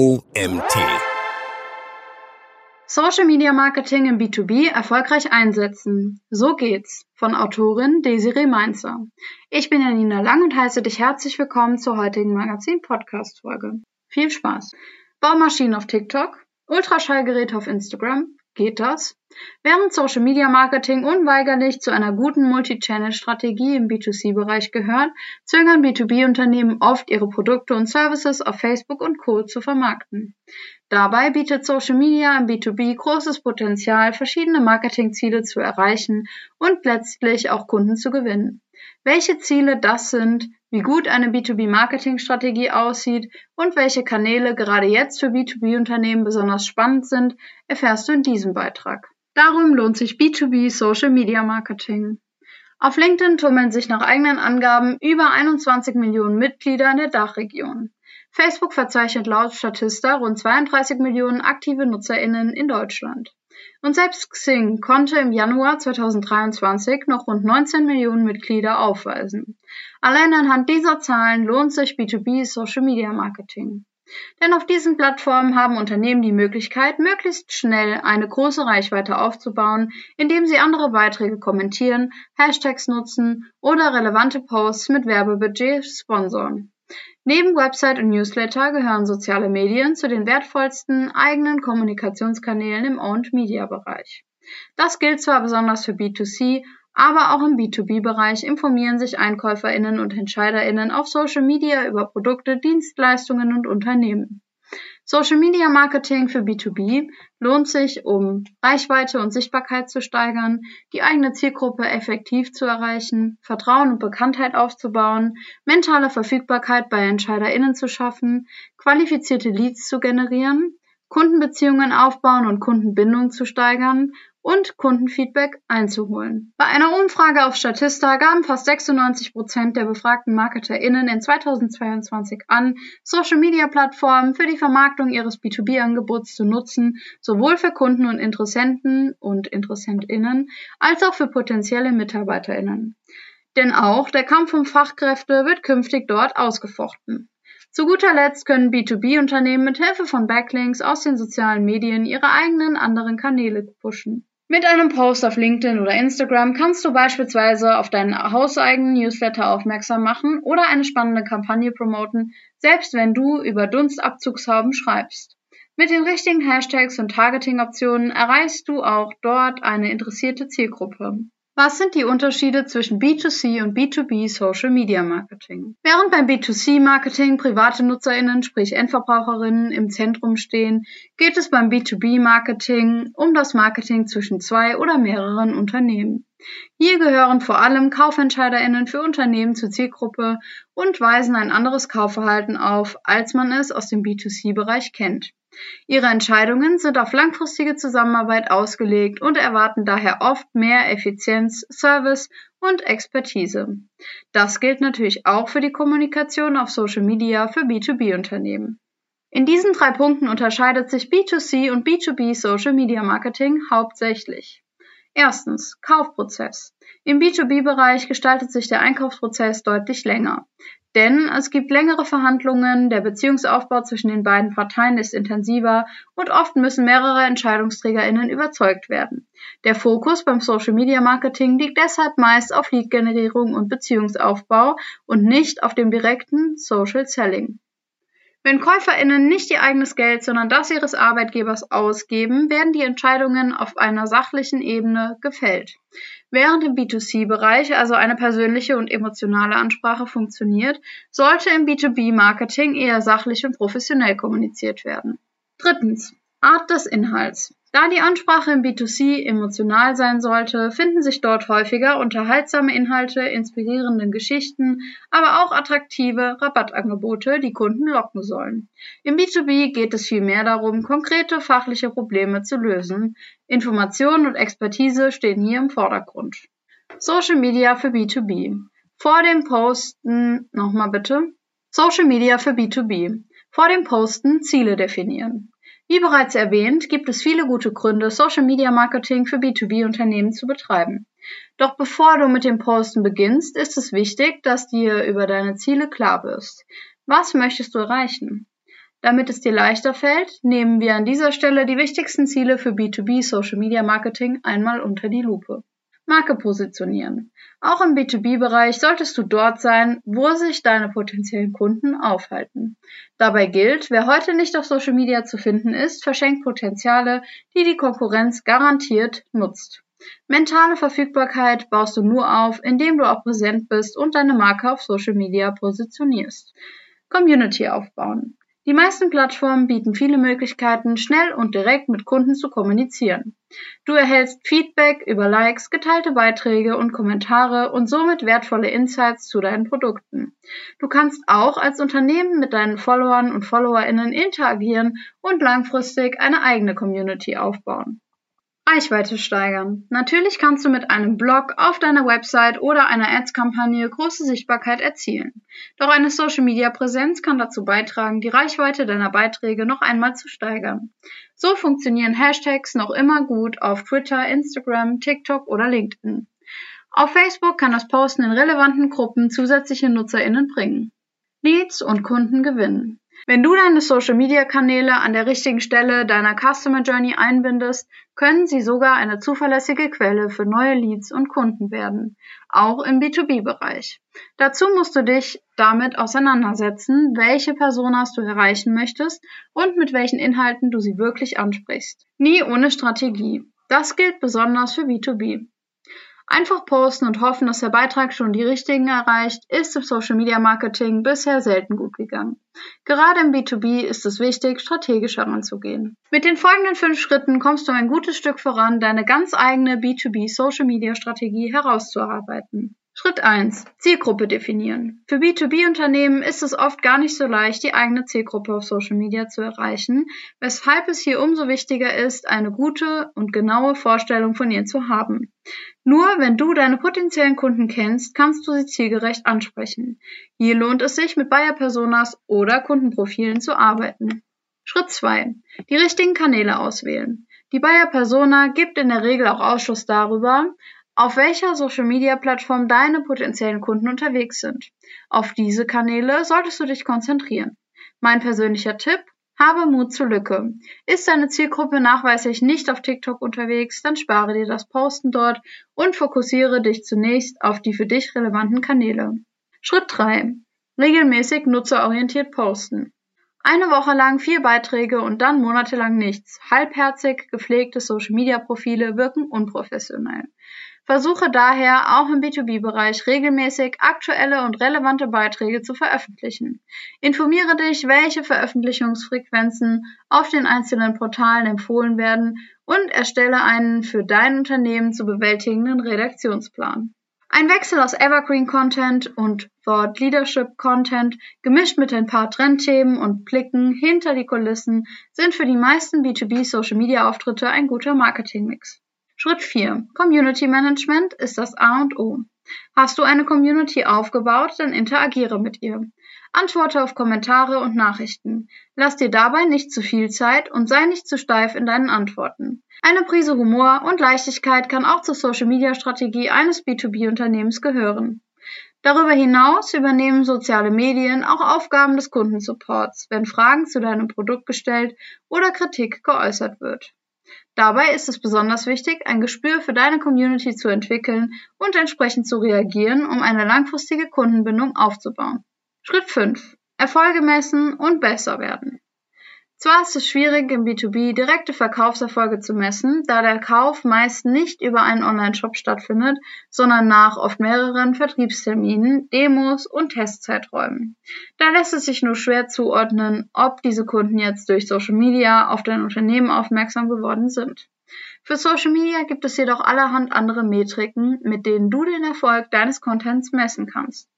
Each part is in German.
OMT. Social Media Marketing im B2B erfolgreich einsetzen. So geht's. Von Autorin Desiree Mainzer. Ich bin Janina Lang und heiße dich herzlich willkommen zur heutigen Magazin-Podcast-Folge. Viel Spaß. Baumaschinen auf TikTok, Ultraschallgeräte auf Instagram, Geht das? Während Social Media Marketing unweigerlich zu einer guten Multi-Channel-Strategie im B2C-Bereich gehört, zögern B2B-Unternehmen oft, ihre Produkte und Services auf Facebook und Co. zu vermarkten. Dabei bietet Social Media im B2B großes Potenzial, verschiedene Marketingziele zu erreichen und letztlich auch Kunden zu gewinnen. Welche Ziele das sind, wie gut eine B2B-Marketing-Strategie aussieht und welche Kanäle gerade jetzt für B2B-Unternehmen besonders spannend sind, erfährst du in diesem Beitrag. Darum lohnt sich B2B Social Media Marketing. Auf LinkedIn tummeln sich nach eigenen Angaben über 21 Millionen Mitglieder in der Dachregion. Facebook verzeichnet laut Statista rund 32 Millionen aktive NutzerInnen in Deutschland. Und selbst Xing konnte im Januar 2023 noch rund 19 Millionen Mitglieder aufweisen. Allein anhand dieser Zahlen lohnt sich B2B Social Media Marketing. Denn auf diesen Plattformen haben Unternehmen die Möglichkeit, möglichst schnell eine große Reichweite aufzubauen, indem sie andere Beiträge kommentieren, Hashtags nutzen oder relevante Posts mit Werbebudget sponsoren. Neben Website und Newsletter gehören soziale Medien zu den wertvollsten eigenen Kommunikationskanälen im Owned-Media-Bereich. Das gilt zwar besonders für B2C, aber auch im B2B-Bereich informieren sich Einkäuferinnen und Entscheiderinnen auf Social Media über Produkte, Dienstleistungen und Unternehmen. Social Media Marketing für B2B lohnt sich, um Reichweite und Sichtbarkeit zu steigern, die eigene Zielgruppe effektiv zu erreichen, Vertrauen und Bekanntheit aufzubauen, mentale Verfügbarkeit bei EntscheiderInnen zu schaffen, qualifizierte Leads zu generieren, Kundenbeziehungen aufbauen und Kundenbindung zu steigern und Kundenfeedback einzuholen. Bei einer Umfrage auf Statista gaben fast 96 Prozent der befragten MarketerInnen in 2022 an, Social-Media-Plattformen für die Vermarktung ihres B2B-Angebots zu nutzen, sowohl für Kunden und Interessenten und InteressentInnen als auch für potenzielle MitarbeiterInnen. Denn auch der Kampf um Fachkräfte wird künftig dort ausgefochten. Zu guter Letzt können B2B-Unternehmen mit Hilfe von Backlinks aus den sozialen Medien ihre eigenen anderen Kanäle pushen. Mit einem Post auf LinkedIn oder Instagram kannst du beispielsweise auf deinen hauseigenen Newsletter aufmerksam machen oder eine spannende Kampagne promoten, selbst wenn du über Dunstabzugshauben schreibst. Mit den richtigen Hashtags und Targeting-Optionen erreichst du auch dort eine interessierte Zielgruppe. Was sind die Unterschiede zwischen B2C und B2B Social Media Marketing? Während beim B2C Marketing private Nutzerinnen, sprich Endverbraucherinnen im Zentrum stehen, geht es beim B2B Marketing um das Marketing zwischen zwei oder mehreren Unternehmen. Hier gehören vor allem Kaufentscheiderinnen für Unternehmen zur Zielgruppe und weisen ein anderes Kaufverhalten auf, als man es aus dem B2C-Bereich kennt. Ihre Entscheidungen sind auf langfristige Zusammenarbeit ausgelegt und erwarten daher oft mehr Effizienz, Service und Expertise. Das gilt natürlich auch für die Kommunikation auf Social Media für B2B-Unternehmen. In diesen drei Punkten unterscheidet sich B2C und B2B Social Media Marketing hauptsächlich. Erstens Kaufprozess. Im B2B-Bereich gestaltet sich der Einkaufsprozess deutlich länger. Denn es gibt längere Verhandlungen, der Beziehungsaufbau zwischen den beiden Parteien ist intensiver und oft müssen mehrere Entscheidungsträgerinnen überzeugt werden. Der Fokus beim Social Media Marketing liegt deshalb meist auf Lead-Generierung und Beziehungsaufbau und nicht auf dem direkten Social Selling. Wenn KäuferInnen nicht ihr eigenes Geld, sondern das ihres Arbeitgebers ausgeben, werden die Entscheidungen auf einer sachlichen Ebene gefällt. Während im B2C-Bereich also eine persönliche und emotionale Ansprache funktioniert, sollte im B2B-Marketing eher sachlich und professionell kommuniziert werden. Drittens. Art des Inhalts. Da die Ansprache im B2C emotional sein sollte, finden sich dort häufiger unterhaltsame Inhalte, inspirierende Geschichten, aber auch attraktive Rabattangebote, die Kunden locken sollen. Im B2B geht es vielmehr darum, konkrete fachliche Probleme zu lösen. Information und Expertise stehen hier im Vordergrund. Social Media für B2B. Vor dem Posten, nochmal bitte. Social Media für B2B. Vor dem Posten Ziele definieren. Wie bereits erwähnt, gibt es viele gute Gründe, Social Media Marketing für B2B-Unternehmen zu betreiben. Doch bevor du mit dem Posten beginnst, ist es wichtig, dass dir über deine Ziele klar wirst. Was möchtest du erreichen? Damit es dir leichter fällt, nehmen wir an dieser Stelle die wichtigsten Ziele für B2B Social Media Marketing einmal unter die Lupe. Marke positionieren. Auch im B2B-Bereich solltest du dort sein, wo sich deine potenziellen Kunden aufhalten. Dabei gilt, wer heute nicht auf Social Media zu finden ist, verschenkt Potenziale, die die Konkurrenz garantiert nutzt. Mentale Verfügbarkeit baust du nur auf, indem du auch präsent bist und deine Marke auf Social Media positionierst. Community aufbauen. Die meisten Plattformen bieten viele Möglichkeiten, schnell und direkt mit Kunden zu kommunizieren. Du erhältst Feedback über Likes, geteilte Beiträge und Kommentare und somit wertvolle Insights zu deinen Produkten. Du kannst auch als Unternehmen mit deinen Followern und Followerinnen interagieren und langfristig eine eigene Community aufbauen. Reichweite steigern. Natürlich kannst du mit einem Blog auf deiner Website oder einer Ads-Kampagne große Sichtbarkeit erzielen. Doch eine Social-Media-Präsenz kann dazu beitragen, die Reichweite deiner Beiträge noch einmal zu steigern. So funktionieren Hashtags noch immer gut auf Twitter, Instagram, TikTok oder LinkedIn. Auf Facebook kann das Posten in relevanten Gruppen zusätzliche NutzerInnen bringen. Leads und Kunden gewinnen. Wenn du deine Social-Media-Kanäle an der richtigen Stelle deiner Customer Journey einbindest, können sie sogar eine zuverlässige Quelle für neue Leads und Kunden werden, auch im B2B-Bereich. Dazu musst du dich damit auseinandersetzen, welche Personas du erreichen möchtest und mit welchen Inhalten du sie wirklich ansprichst. Nie ohne Strategie. Das gilt besonders für B2B. Einfach posten und hoffen, dass der Beitrag schon die richtigen erreicht, ist im Social Media Marketing bisher selten gut gegangen. Gerade im B2B ist es wichtig, strategisch heranzugehen. Mit den folgenden fünf Schritten kommst du ein gutes Stück voran, deine ganz eigene B2B Social Media Strategie herauszuarbeiten. Schritt 1. Zielgruppe definieren. Für B2B-Unternehmen ist es oft gar nicht so leicht, die eigene Zielgruppe auf Social Media zu erreichen, weshalb es hier umso wichtiger ist, eine gute und genaue Vorstellung von ihr zu haben. Nur wenn du deine potenziellen Kunden kennst, kannst du sie zielgerecht ansprechen. Hier lohnt es sich, mit Buyer-Personas oder Kundenprofilen zu arbeiten. Schritt 2. Die richtigen Kanäle auswählen. Die Buyer-Persona gibt in der Regel auch Ausschuss darüber, auf welcher Social-Media-Plattform deine potenziellen Kunden unterwegs sind. Auf diese Kanäle solltest du dich konzentrieren. Mein persönlicher Tipp, habe Mut zur Lücke. Ist deine Zielgruppe nachweislich nicht auf TikTok unterwegs, dann spare dir das Posten dort und fokussiere dich zunächst auf die für dich relevanten Kanäle. Schritt 3. Regelmäßig nutzerorientiert posten. Eine Woche lang vier Beiträge und dann monatelang nichts. Halbherzig gepflegte Social-Media-Profile wirken unprofessionell. Versuche daher auch im B2B-Bereich regelmäßig aktuelle und relevante Beiträge zu veröffentlichen. Informiere dich, welche Veröffentlichungsfrequenzen auf den einzelnen Portalen empfohlen werden und erstelle einen für dein Unternehmen zu bewältigenden Redaktionsplan. Ein Wechsel aus Evergreen Content und Thought Leadership Content gemischt mit ein paar Trendthemen und Blicken hinter die Kulissen sind für die meisten B2B Social Media Auftritte ein guter Marketingmix. Schritt 4. Community Management ist das A und O. Hast du eine Community aufgebaut, dann interagiere mit ihr. Antworte auf Kommentare und Nachrichten. Lass dir dabei nicht zu viel Zeit und sei nicht zu steif in deinen Antworten. Eine Prise Humor und Leichtigkeit kann auch zur Social Media Strategie eines B2B-Unternehmens gehören. Darüber hinaus übernehmen soziale Medien auch Aufgaben des Kundensupports, wenn Fragen zu deinem Produkt gestellt oder Kritik geäußert wird. Dabei ist es besonders wichtig, ein Gespür für deine Community zu entwickeln und entsprechend zu reagieren, um eine langfristige Kundenbindung aufzubauen. Schritt 5. Erfolge messen und besser werden. Zwar ist es schwierig, im B2B direkte Verkaufserfolge zu messen, da der Kauf meist nicht über einen Online-Shop stattfindet, sondern nach oft mehreren Vertriebsterminen, Demos und Testzeiträumen. Da lässt es sich nur schwer zuordnen, ob diese Kunden jetzt durch Social Media auf dein Unternehmen aufmerksam geworden sind. Für Social Media gibt es jedoch allerhand andere Metriken, mit denen du den Erfolg deines Contents messen kannst.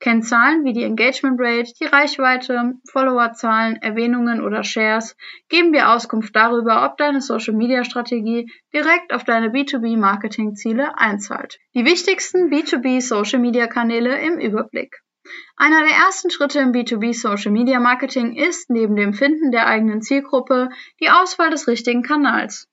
Kennzahlen wie die Engagement Rate, die Reichweite, Followerzahlen, Erwähnungen oder Shares geben dir Auskunft darüber, ob deine Social Media Strategie direkt auf deine B2B Marketing Ziele einzahlt. Die wichtigsten B2B Social Media Kanäle im Überblick. Einer der ersten Schritte im B2B Social Media Marketing ist neben dem Finden der eigenen Zielgruppe die Auswahl des richtigen Kanals.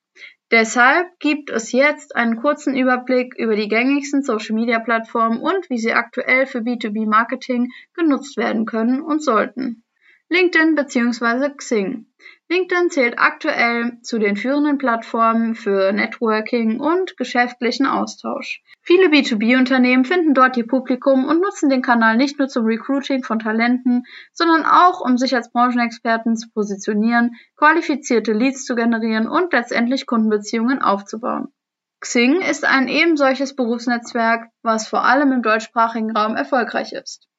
Deshalb gibt es jetzt einen kurzen Überblick über die gängigsten Social-Media-Plattformen und wie sie aktuell für B2B-Marketing genutzt werden können und sollten. LinkedIn bzw. Xing. LinkedIn zählt aktuell zu den führenden Plattformen für Networking und geschäftlichen Austausch. Viele B2B-Unternehmen finden dort ihr Publikum und nutzen den Kanal nicht nur zum Recruiting von Talenten, sondern auch, um sich als Branchenexperten zu positionieren, qualifizierte Leads zu generieren und letztendlich Kundenbeziehungen aufzubauen. Xing ist ein ebensolches Berufsnetzwerk, was vor allem im deutschsprachigen Raum erfolgreich ist.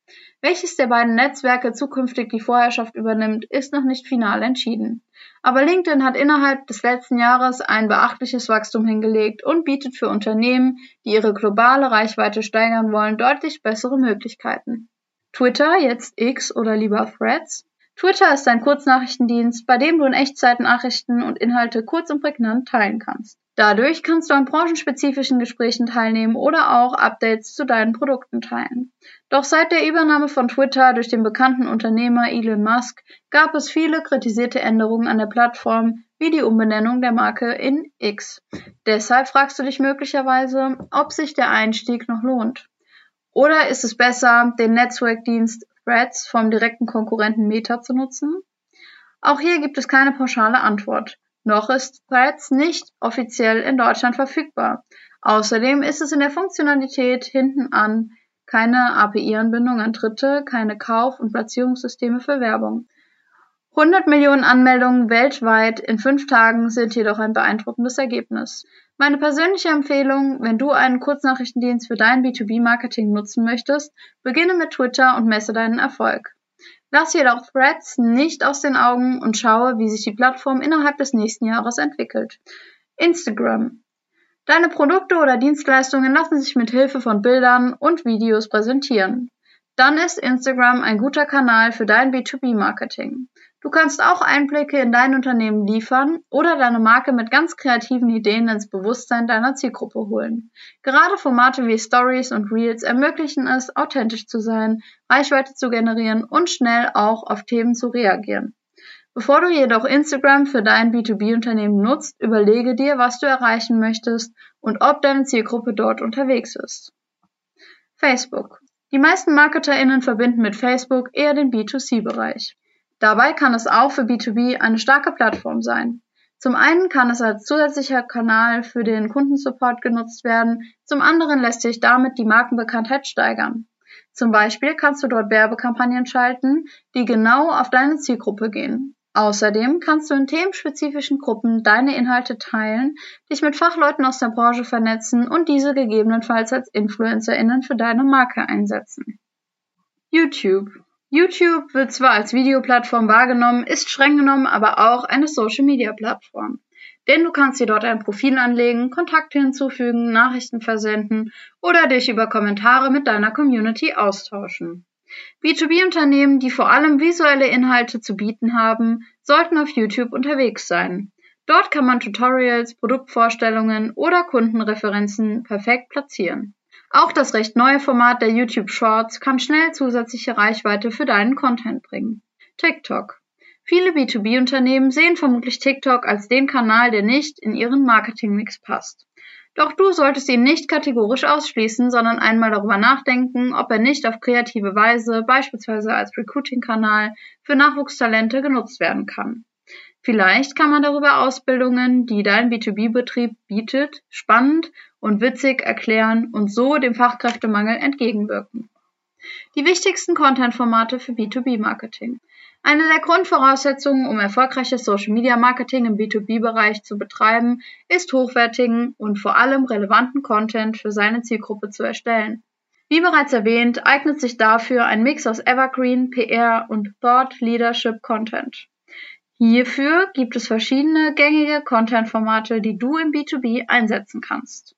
Welches der beiden Netzwerke zukünftig die Vorherrschaft übernimmt, ist noch nicht final entschieden. Aber LinkedIn hat innerhalb des letzten Jahres ein beachtliches Wachstum hingelegt und bietet für Unternehmen, die ihre globale Reichweite steigern wollen, deutlich bessere Möglichkeiten. Twitter, jetzt X oder lieber Threads. Twitter ist ein Kurznachrichtendienst, bei dem du in Echtzeit Nachrichten und Inhalte kurz und prägnant teilen kannst. Dadurch kannst du an branchenspezifischen Gesprächen teilnehmen oder auch Updates zu deinen Produkten teilen. Doch seit der Übernahme von Twitter durch den bekannten Unternehmer Elon Musk gab es viele kritisierte Änderungen an der Plattform, wie die Umbenennung der Marke in X. Deshalb fragst du dich möglicherweise, ob sich der Einstieg noch lohnt. Oder ist es besser, den Netzwerkdienst Threads vom direkten Konkurrenten Meta zu nutzen? Auch hier gibt es keine pauschale Antwort. Noch ist Threads nicht offiziell in Deutschland verfügbar. Außerdem ist es in der Funktionalität hinten an keine API-Anbindung an Dritte, keine Kauf- und Platzierungssysteme für Werbung. 100 Millionen Anmeldungen weltweit in fünf Tagen sind jedoch ein beeindruckendes Ergebnis. Meine persönliche Empfehlung, wenn du einen Kurznachrichtendienst für dein B2B-Marketing nutzen möchtest, beginne mit Twitter und messe deinen Erfolg. Lass jedoch Threads nicht aus den Augen und schaue, wie sich die Plattform innerhalb des nächsten Jahres entwickelt. Instagram. Deine Produkte oder Dienstleistungen lassen sich mit Hilfe von Bildern und Videos präsentieren. Dann ist Instagram ein guter Kanal für dein B2B-Marketing. Du kannst auch Einblicke in dein Unternehmen liefern oder deine Marke mit ganz kreativen Ideen ins Bewusstsein deiner Zielgruppe holen. Gerade Formate wie Stories und Reels ermöglichen es, authentisch zu sein, Reichweite zu generieren und schnell auch auf Themen zu reagieren. Bevor du jedoch Instagram für dein B2B-Unternehmen nutzt, überlege dir, was du erreichen möchtest und ob deine Zielgruppe dort unterwegs ist. Facebook. Die meisten MarketerInnen verbinden mit Facebook eher den B2C-Bereich. Dabei kann es auch für B2B eine starke Plattform sein. Zum einen kann es als zusätzlicher Kanal für den Kundensupport genutzt werden, zum anderen lässt sich damit die Markenbekanntheit steigern. Zum Beispiel kannst du dort Werbekampagnen schalten, die genau auf deine Zielgruppe gehen. Außerdem kannst du in themenspezifischen Gruppen deine Inhalte teilen, dich mit Fachleuten aus der Branche vernetzen und diese gegebenenfalls als InfluencerInnen für deine Marke einsetzen. YouTube YouTube wird zwar als Videoplattform wahrgenommen, ist streng genommen aber auch eine Social-Media-Plattform. Denn du kannst dir dort ein Profil anlegen, Kontakte hinzufügen, Nachrichten versenden oder dich über Kommentare mit deiner Community austauschen. B2B-Unternehmen, die vor allem visuelle Inhalte zu bieten haben, sollten auf YouTube unterwegs sein. Dort kann man Tutorials, Produktvorstellungen oder Kundenreferenzen perfekt platzieren. Auch das recht neue Format der YouTube Shorts kann schnell zusätzliche Reichweite für deinen Content bringen. TikTok. Viele B2B-Unternehmen sehen vermutlich TikTok als den Kanal, der nicht in ihren Marketingmix passt. Doch du solltest ihn nicht kategorisch ausschließen, sondern einmal darüber nachdenken, ob er nicht auf kreative Weise, beispielsweise als Recruiting-Kanal, für Nachwuchstalente genutzt werden kann. Vielleicht kann man darüber Ausbildungen, die dein B2B-Betrieb bietet, spannend und witzig erklären und so dem Fachkräftemangel entgegenwirken. Die wichtigsten Content-Formate für B2B-Marketing. Eine der Grundvoraussetzungen, um erfolgreiches Social-Media-Marketing im B2B-Bereich zu betreiben, ist hochwertigen und vor allem relevanten Content für seine Zielgruppe zu erstellen. Wie bereits erwähnt, eignet sich dafür ein Mix aus Evergreen, PR und Thought Leadership Content. Hierfür gibt es verschiedene gängige Content-Formate, die du im B2B einsetzen kannst.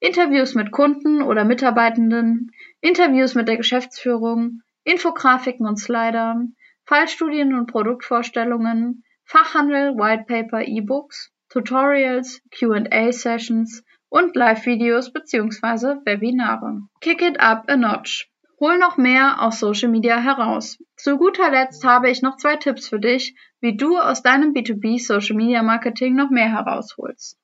Interviews mit Kunden oder Mitarbeitenden, Interviews mit der Geschäftsführung, Infografiken und Slidern, Fallstudien und Produktvorstellungen, Fachhandel, Whitepaper, E-Books, Tutorials, Q&A-Sessions und Live-Videos bzw. Webinare. Kick it up a notch. Hol noch mehr aus Social Media heraus. Zu guter Letzt habe ich noch zwei Tipps für dich, wie du aus deinem B2B Social Media Marketing noch mehr herausholst.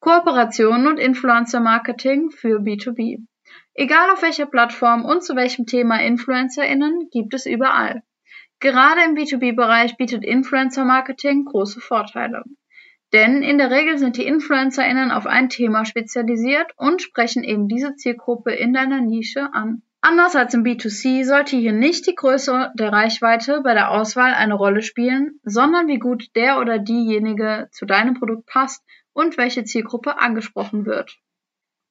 Kooperationen und Influencer Marketing für B2B. Egal auf welcher Plattform und zu welchem Thema InfluencerInnen gibt es überall. Gerade im B2B-Bereich bietet Influencer-Marketing große Vorteile. Denn in der Regel sind die InfluencerInnen auf ein Thema spezialisiert und sprechen eben diese Zielgruppe in deiner Nische an. Anders als im B2C sollte hier nicht die Größe der Reichweite bei der Auswahl eine Rolle spielen, sondern wie gut der oder diejenige zu deinem Produkt passt und welche Zielgruppe angesprochen wird.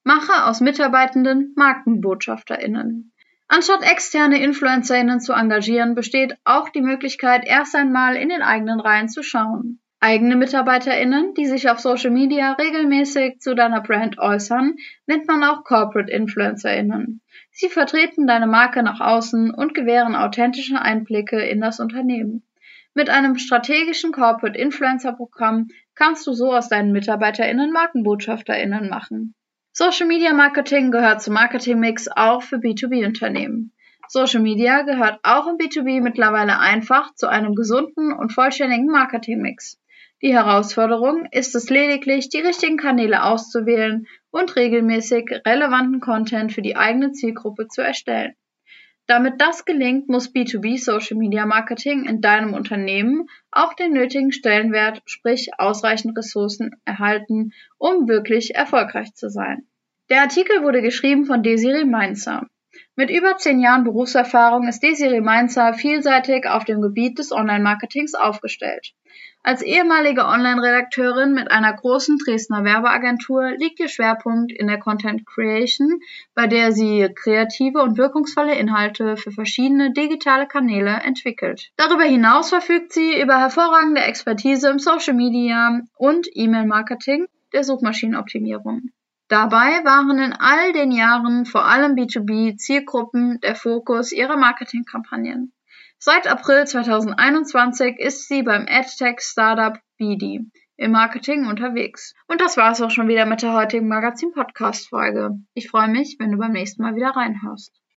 Mache aus Mitarbeitenden MarkenbotschafterInnen. Anstatt externe InfluencerInnen zu engagieren, besteht auch die Möglichkeit, erst einmal in den eigenen Reihen zu schauen. Eigene MitarbeiterInnen, die sich auf Social Media regelmäßig zu deiner Brand äußern, nennt man auch Corporate InfluencerInnen. Sie vertreten deine Marke nach außen und gewähren authentische Einblicke in das Unternehmen. Mit einem strategischen Corporate Influencer Programm kannst du so aus deinen MitarbeiterInnen MarkenbotschafterInnen machen. Social Media Marketing gehört zum Marketingmix auch für B2B-Unternehmen. Social Media gehört auch im B2B mittlerweile einfach zu einem gesunden und vollständigen Marketingmix. Die Herausforderung ist es lediglich, die richtigen Kanäle auszuwählen und regelmäßig relevanten Content für die eigene Zielgruppe zu erstellen. Damit das gelingt, muss B2B Social Media Marketing in deinem Unternehmen auch den nötigen Stellenwert, sprich ausreichend Ressourcen erhalten, um wirklich erfolgreich zu sein. Der Artikel wurde geschrieben von Desiree Mainzer. Mit über zehn Jahren Berufserfahrung ist Desiree Mainzer vielseitig auf dem Gebiet des Online-Marketings aufgestellt. Als ehemalige Online-Redakteurin mit einer großen Dresdner Werbeagentur liegt ihr Schwerpunkt in der Content Creation, bei der sie kreative und wirkungsvolle Inhalte für verschiedene digitale Kanäle entwickelt. Darüber hinaus verfügt sie über hervorragende Expertise im Social Media und E-Mail-Marketing der Suchmaschinenoptimierung. Dabei waren in all den Jahren vor allem B2B-Zielgruppen der Fokus ihrer Marketingkampagnen. Seit April 2021 ist sie beim AdTech-Startup BD im Marketing unterwegs. Und das war es auch schon wieder mit der heutigen Magazin-Podcast-Folge. Ich freue mich, wenn du beim nächsten Mal wieder reinhörst.